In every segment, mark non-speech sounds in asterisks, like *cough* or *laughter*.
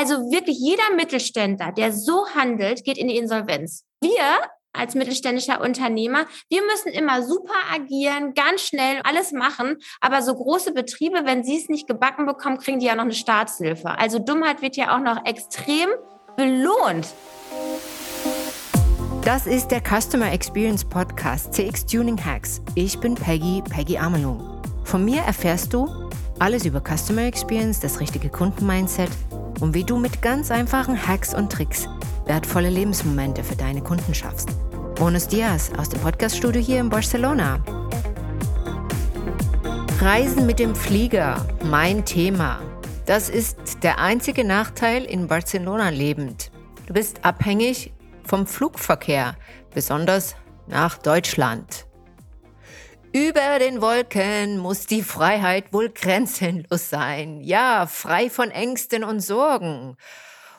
Also wirklich jeder Mittelständler, der so handelt, geht in die Insolvenz. Wir als mittelständischer Unternehmer, wir müssen immer super agieren, ganz schnell alles machen. Aber so große Betriebe, wenn sie es nicht gebacken bekommen, kriegen die ja noch eine Staatshilfe. Also Dummheit wird ja auch noch extrem belohnt. Das ist der Customer Experience Podcast CX Tuning Hacks. Ich bin Peggy, Peggy Amelung. Von mir erfährst du alles über Customer Experience, das richtige Kundenmindset und wie du mit ganz einfachen Hacks und Tricks wertvolle Lebensmomente für deine Kunden schaffst. Bonus Dias aus dem Podcaststudio hier in Barcelona. Reisen mit dem Flieger, mein Thema. Das ist der einzige Nachteil in Barcelona lebend. Du bist abhängig vom Flugverkehr, besonders nach Deutschland. Über den Wolken muss die Freiheit wohl grenzenlos sein. Ja, frei von Ängsten und Sorgen.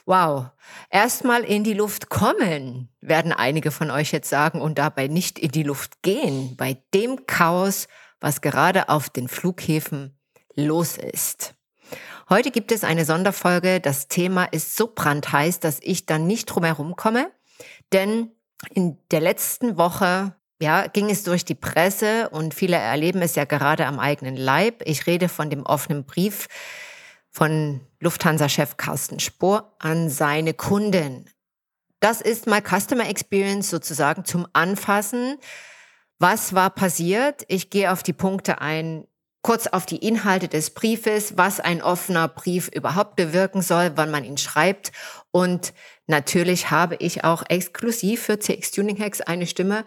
Wow, erstmal in die Luft kommen, werden einige von euch jetzt sagen und dabei nicht in die Luft gehen, bei dem Chaos, was gerade auf den Flughäfen los ist. Heute gibt es eine Sonderfolge. Das Thema ist so brandheiß, dass ich dann nicht drum herum komme, denn in der letzten Woche ja, ging es durch die Presse und viele erleben es ja gerade am eigenen Leib. Ich rede von dem offenen Brief von Lufthansa-Chef Carsten Spohr an seine Kunden. Das ist mal Customer Experience sozusagen zum Anfassen. Was war passiert? Ich gehe auf die Punkte ein, kurz auf die Inhalte des Briefes, was ein offener Brief überhaupt bewirken soll, wann man ihn schreibt. Und natürlich habe ich auch exklusiv für CX Tuning Hacks eine Stimme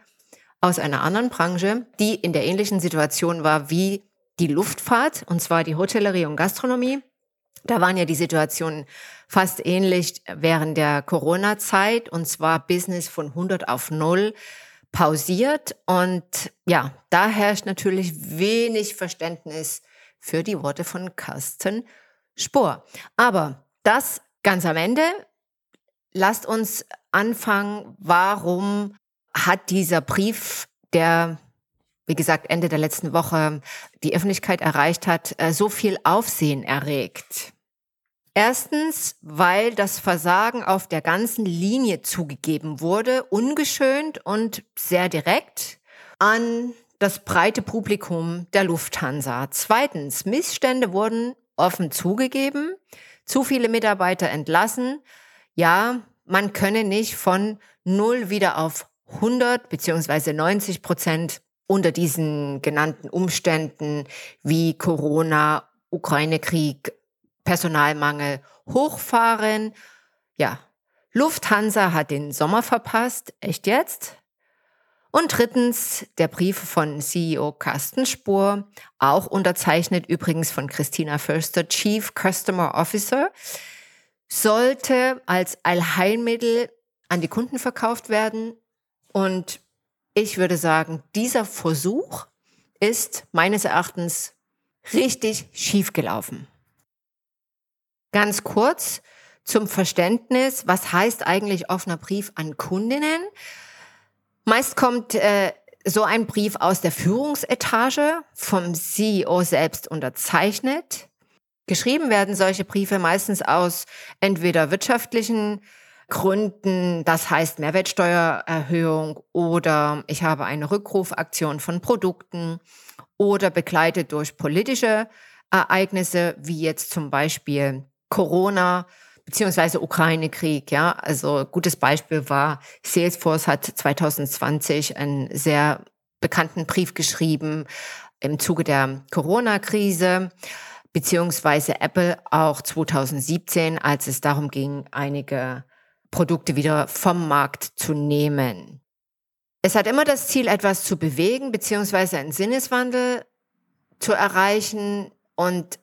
aus einer anderen Branche, die in der ähnlichen Situation war wie die Luftfahrt, und zwar die Hotellerie und Gastronomie. Da waren ja die Situationen fast ähnlich während der Corona-Zeit, und zwar Business von 100 auf 0 pausiert. Und ja, da herrscht natürlich wenig Verständnis für die Worte von Carsten Spohr. Aber das ganz am Ende. Lasst uns anfangen, warum hat dieser Brief, der, wie gesagt, Ende der letzten Woche die Öffentlichkeit erreicht hat, äh, so viel Aufsehen erregt? Erstens, weil das Versagen auf der ganzen Linie zugegeben wurde, ungeschönt und sehr direkt an das breite Publikum der Lufthansa. Zweitens, Missstände wurden offen zugegeben, zu viele Mitarbeiter entlassen. Ja, man könne nicht von null wieder auf 100 beziehungsweise 90 Prozent unter diesen genannten Umständen wie Corona, Ukraine-Krieg, Personalmangel hochfahren. Ja, Lufthansa hat den Sommer verpasst. Echt jetzt? Und drittens der Brief von CEO Carsten Spohr, auch unterzeichnet übrigens von Christina Förster, Chief Customer Officer, sollte als Allheilmittel an die Kunden verkauft werden. Und ich würde sagen, dieser Versuch ist meines Erachtens richtig schiefgelaufen. Ganz kurz zum Verständnis, was heißt eigentlich offener Brief an Kundinnen? Meist kommt äh, so ein Brief aus der Führungsetage vom CEO selbst unterzeichnet. Geschrieben werden solche Briefe meistens aus entweder wirtschaftlichen Gründen, das heißt Mehrwertsteuererhöhung oder ich habe eine Rückrufaktion von Produkten oder begleitet durch politische Ereignisse, wie jetzt zum Beispiel Corona beziehungsweise Ukraine-Krieg. Ja, also gutes Beispiel war Salesforce hat 2020 einen sehr bekannten Brief geschrieben im Zuge der Corona-Krise beziehungsweise Apple auch 2017, als es darum ging, einige Produkte wieder vom Markt zu nehmen. Es hat immer das Ziel, etwas zu bewegen, beziehungsweise einen Sinneswandel zu erreichen und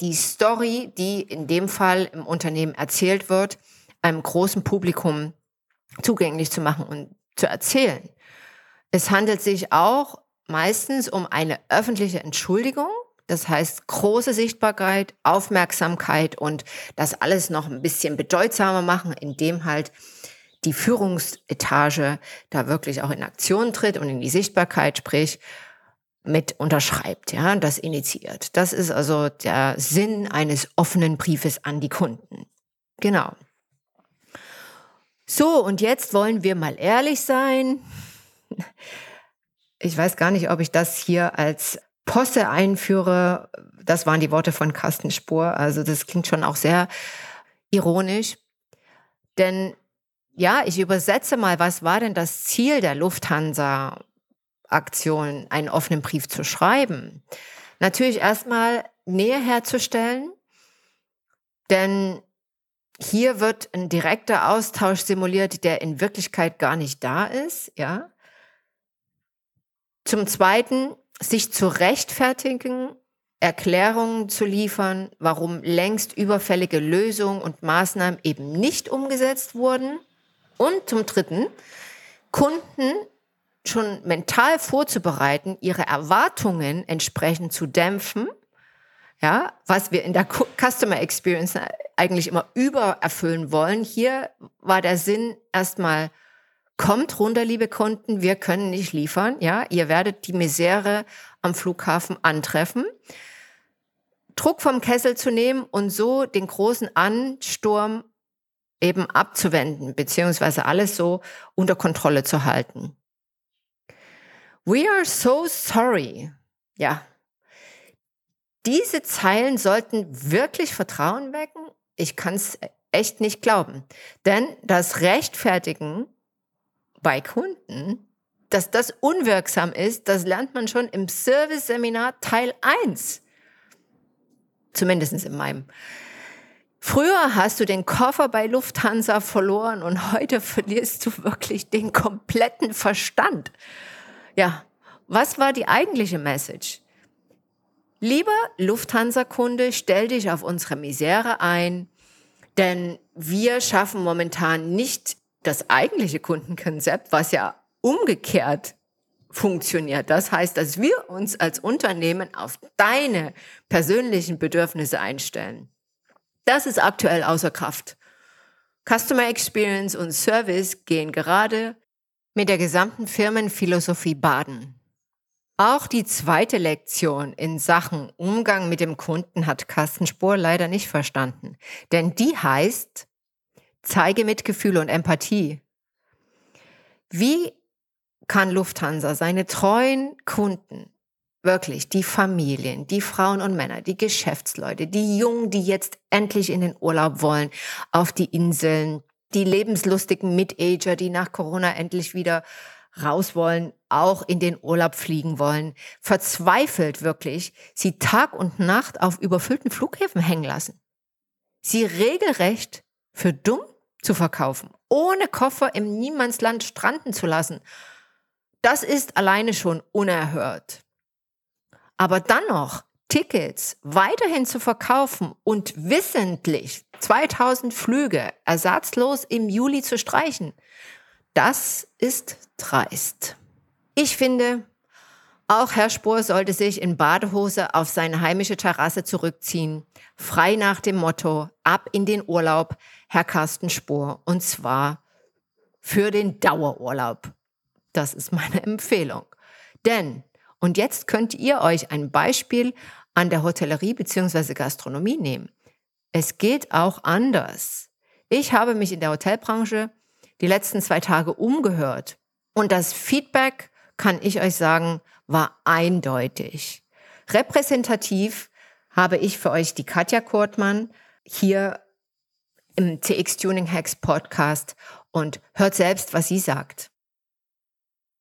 die Story, die in dem Fall im Unternehmen erzählt wird, einem großen Publikum zugänglich zu machen und zu erzählen. Es handelt sich auch meistens um eine öffentliche Entschuldigung das heißt, große Sichtbarkeit, Aufmerksamkeit und das alles noch ein bisschen bedeutsamer machen, indem halt die Führungsetage da wirklich auch in Aktion tritt und in die Sichtbarkeit, sprich, mit unterschreibt, ja, das initiiert. Das ist also der Sinn eines offenen Briefes an die Kunden. Genau. So, und jetzt wollen wir mal ehrlich sein. Ich weiß gar nicht, ob ich das hier als Posse einführe. Das waren die Worte von Carsten Spur. Also das klingt schon auch sehr ironisch. Denn ja, ich übersetze mal, was war denn das Ziel der Lufthansa-Aktion, einen offenen Brief zu schreiben? Natürlich erstmal Nähe herzustellen, denn hier wird ein direkter Austausch simuliert, der in Wirklichkeit gar nicht da ist, ja. Zum Zweiten, sich zu rechtfertigen, Erklärungen zu liefern, warum längst überfällige Lösungen und Maßnahmen eben nicht umgesetzt wurden. Und zum Dritten, Kunden schon mental vorzubereiten, ihre Erwartungen entsprechend zu dämpfen, ja, was wir in der Customer Experience eigentlich immer übererfüllen wollen. Hier war der Sinn erstmal, kommt runter, liebe Kunden, wir können nicht liefern, ja, ihr werdet die Misere am Flughafen antreffen. Druck vom Kessel zu nehmen und so den großen Ansturm eben abzuwenden, beziehungsweise alles so unter Kontrolle zu halten. We are so sorry. Ja. Diese Zeilen sollten wirklich Vertrauen wecken. Ich kann es echt nicht glauben. Denn das Rechtfertigen bei Kunden, dass das unwirksam ist, das lernt man schon im Service-Seminar Teil 1. Zumindest in meinem. Früher hast du den Koffer bei Lufthansa verloren und heute verlierst du wirklich den kompletten Verstand. Ja, was war die eigentliche Message? Lieber Lufthansa-Kunde, stell dich auf unsere Misere ein, denn wir schaffen momentan nicht das eigentliche Kundenkonzept, was ja umgekehrt funktioniert. Das heißt, dass wir uns als Unternehmen auf deine persönlichen Bedürfnisse einstellen. Das ist aktuell außer Kraft. Customer Experience und Service gehen gerade mit der gesamten Firmenphilosophie baden. Auch die zweite Lektion in Sachen Umgang mit dem Kunden hat Carsten Spohr leider nicht verstanden. Denn die heißt, zeige Mitgefühl und Empathie. Wie kann Lufthansa seine treuen Kunden, wirklich die Familien, die Frauen und Männer, die Geschäftsleute, die Jungen, die jetzt endlich in den Urlaub wollen, auf die Inseln, die lebenslustigen Mid-Ager, die nach Corona endlich wieder raus wollen, auch in den Urlaub fliegen wollen, verzweifelt wirklich, sie Tag und Nacht auf überfüllten Flughäfen hängen lassen. Sie regelrecht für dumm zu verkaufen, ohne Koffer im Niemandsland stranden zu lassen. Das ist alleine schon unerhört. Aber dann noch Tickets weiterhin zu verkaufen und wissentlich 2000 Flüge ersatzlos im Juli zu streichen, das ist dreist. Ich finde, auch Herr Spohr sollte sich in Badehose auf seine heimische Terrasse zurückziehen, frei nach dem Motto, ab in den Urlaub, Herr Carsten Spohr, und zwar für den Dauerurlaub. Das ist meine Empfehlung. Denn, und jetzt könnt ihr euch ein Beispiel an der Hotellerie bzw. Gastronomie nehmen. Es geht auch anders. Ich habe mich in der Hotelbranche die letzten zwei Tage umgehört. Und das Feedback, kann ich euch sagen, war eindeutig. Repräsentativ habe ich für euch die Katja Kurtmann hier im CX Tuning Hacks Podcast und hört selbst, was sie sagt.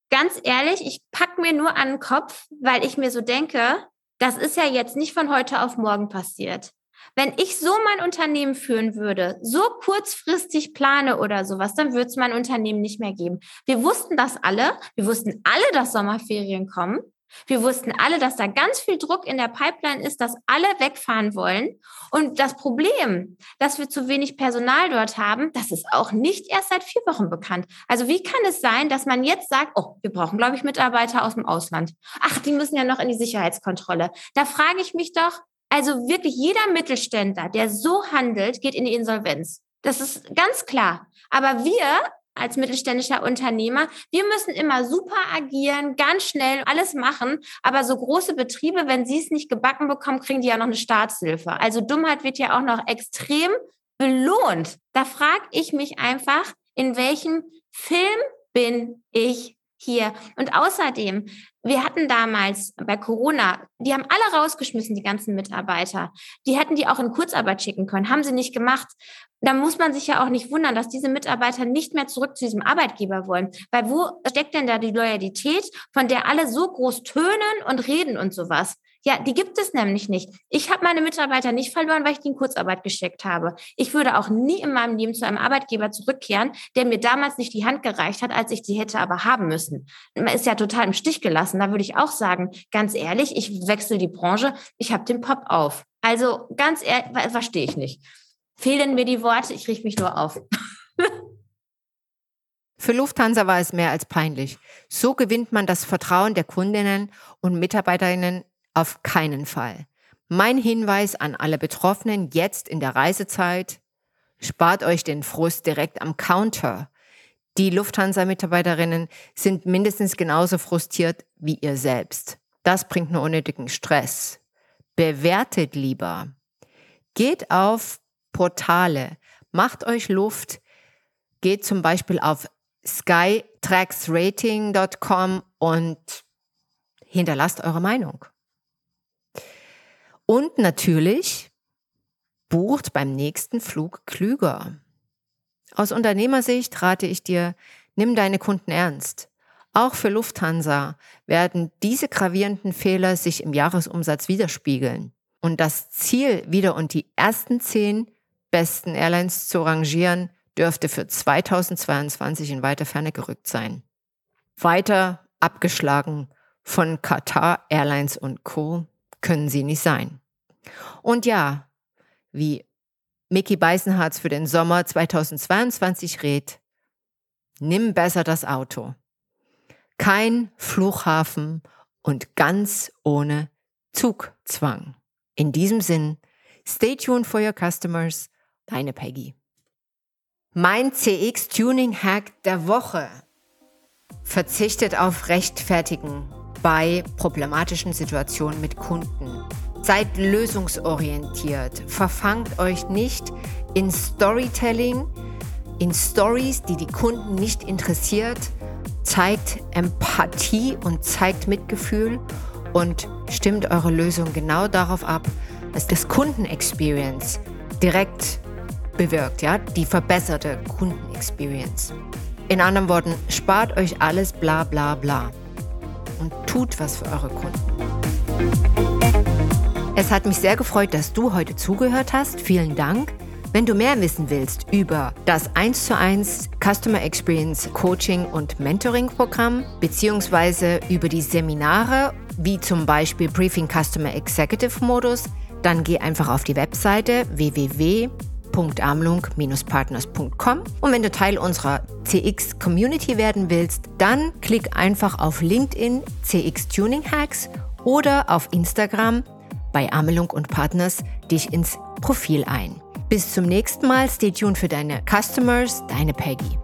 Ganz ehrlich, ich pack mir nur an den Kopf, weil ich mir so denke, das ist ja jetzt nicht von heute auf morgen passiert. Wenn ich so mein Unternehmen führen würde, so kurzfristig plane oder sowas, dann würde es mein Unternehmen nicht mehr geben. Wir wussten das alle. Wir wussten alle, dass Sommerferien kommen. Wir wussten alle, dass da ganz viel Druck in der Pipeline ist, dass alle wegfahren wollen. Und das Problem, dass wir zu wenig Personal dort haben, das ist auch nicht erst seit vier Wochen bekannt. Also wie kann es sein, dass man jetzt sagt, oh, wir brauchen, glaube ich, Mitarbeiter aus dem Ausland. Ach, die müssen ja noch in die Sicherheitskontrolle. Da frage ich mich doch, also wirklich jeder Mittelständler, der so handelt, geht in die Insolvenz. Das ist ganz klar. Aber wir als mittelständischer Unternehmer, wir müssen immer super agieren, ganz schnell alles machen. Aber so große Betriebe, wenn sie es nicht gebacken bekommen, kriegen die ja noch eine Staatshilfe. Also Dummheit wird ja auch noch extrem belohnt. Da frage ich mich einfach, in welchem Film bin ich hier? Und außerdem, wir hatten damals bei Corona, die haben alle rausgeschmissen, die ganzen Mitarbeiter. Die hätten die auch in Kurzarbeit schicken können, haben sie nicht gemacht. Da muss man sich ja auch nicht wundern, dass diese Mitarbeiter nicht mehr zurück zu diesem Arbeitgeber wollen. Weil wo steckt denn da die Loyalität, von der alle so groß tönen und reden und sowas? Ja, die gibt es nämlich nicht. Ich habe meine Mitarbeiter nicht verloren, weil ich die in Kurzarbeit gesteckt habe. Ich würde auch nie in meinem Leben zu einem Arbeitgeber zurückkehren, der mir damals nicht die Hand gereicht hat, als ich sie hätte aber haben müssen. Man ist ja total im Stich gelassen. Da würde ich auch sagen, ganz ehrlich, ich wechsle die Branche, ich habe den Pop auf. Also ganz ehrlich, verstehe ich nicht. Fehlen mir die Worte, ich richte mich nur auf. *laughs* Für Lufthansa war es mehr als peinlich. So gewinnt man das Vertrauen der Kundinnen und Mitarbeiterinnen auf keinen Fall. Mein Hinweis an alle Betroffenen jetzt in der Reisezeit, spart euch den Frust direkt am Counter. Die Lufthansa-Mitarbeiterinnen sind mindestens genauso frustriert wie ihr selbst. Das bringt nur unnötigen Stress. Bewertet lieber. Geht auf Portale, macht euch Luft, geht zum Beispiel auf skytracksrating.com und hinterlasst eure Meinung. Und natürlich bucht beim nächsten Flug klüger. Aus Unternehmersicht rate ich dir, nimm deine Kunden ernst. Auch für Lufthansa werden diese gravierenden Fehler sich im Jahresumsatz widerspiegeln. Und das Ziel, wieder und die ersten zehn besten Airlines zu rangieren, dürfte für 2022 in weiter Ferne gerückt sein. Weiter abgeschlagen von Qatar Airlines und Co können sie nicht sein. Und ja, wie Mickey Beisenharz für den Sommer 2022 rät, nimm besser das Auto. Kein Flughafen und ganz ohne Zugzwang. In diesem Sinn, stay tuned for your customers, deine Peggy. Mein CX Tuning Hack der Woche verzichtet auf Rechtfertigen bei problematischen Situationen mit Kunden. Seid lösungsorientiert. Verfangt euch nicht in Storytelling, in Stories, die die Kunden nicht interessiert. Zeigt Empathie und zeigt Mitgefühl und stimmt eure Lösung genau darauf ab, dass das Kundenexperience direkt bewirkt, ja, die verbesserte Kundenexperience. In anderen Worten, spart euch alles bla bla bla und tut was für eure Kunden. Es hat mich sehr gefreut, dass du heute zugehört hast. Vielen Dank. Wenn du mehr wissen willst über das 1 zu 1 Customer Experience Coaching und Mentoring Programm beziehungsweise über die Seminare wie zum Beispiel Briefing Customer Executive Modus, dann geh einfach auf die Webseite www.amlung-partners.com und wenn du Teil unserer CX Community werden willst, dann klick einfach auf LinkedIn CX Tuning Hacks oder auf Instagram bei Amelung und Partners dich ins Profil ein. Bis zum nächsten Mal, stay tuned für deine Customers, deine Peggy.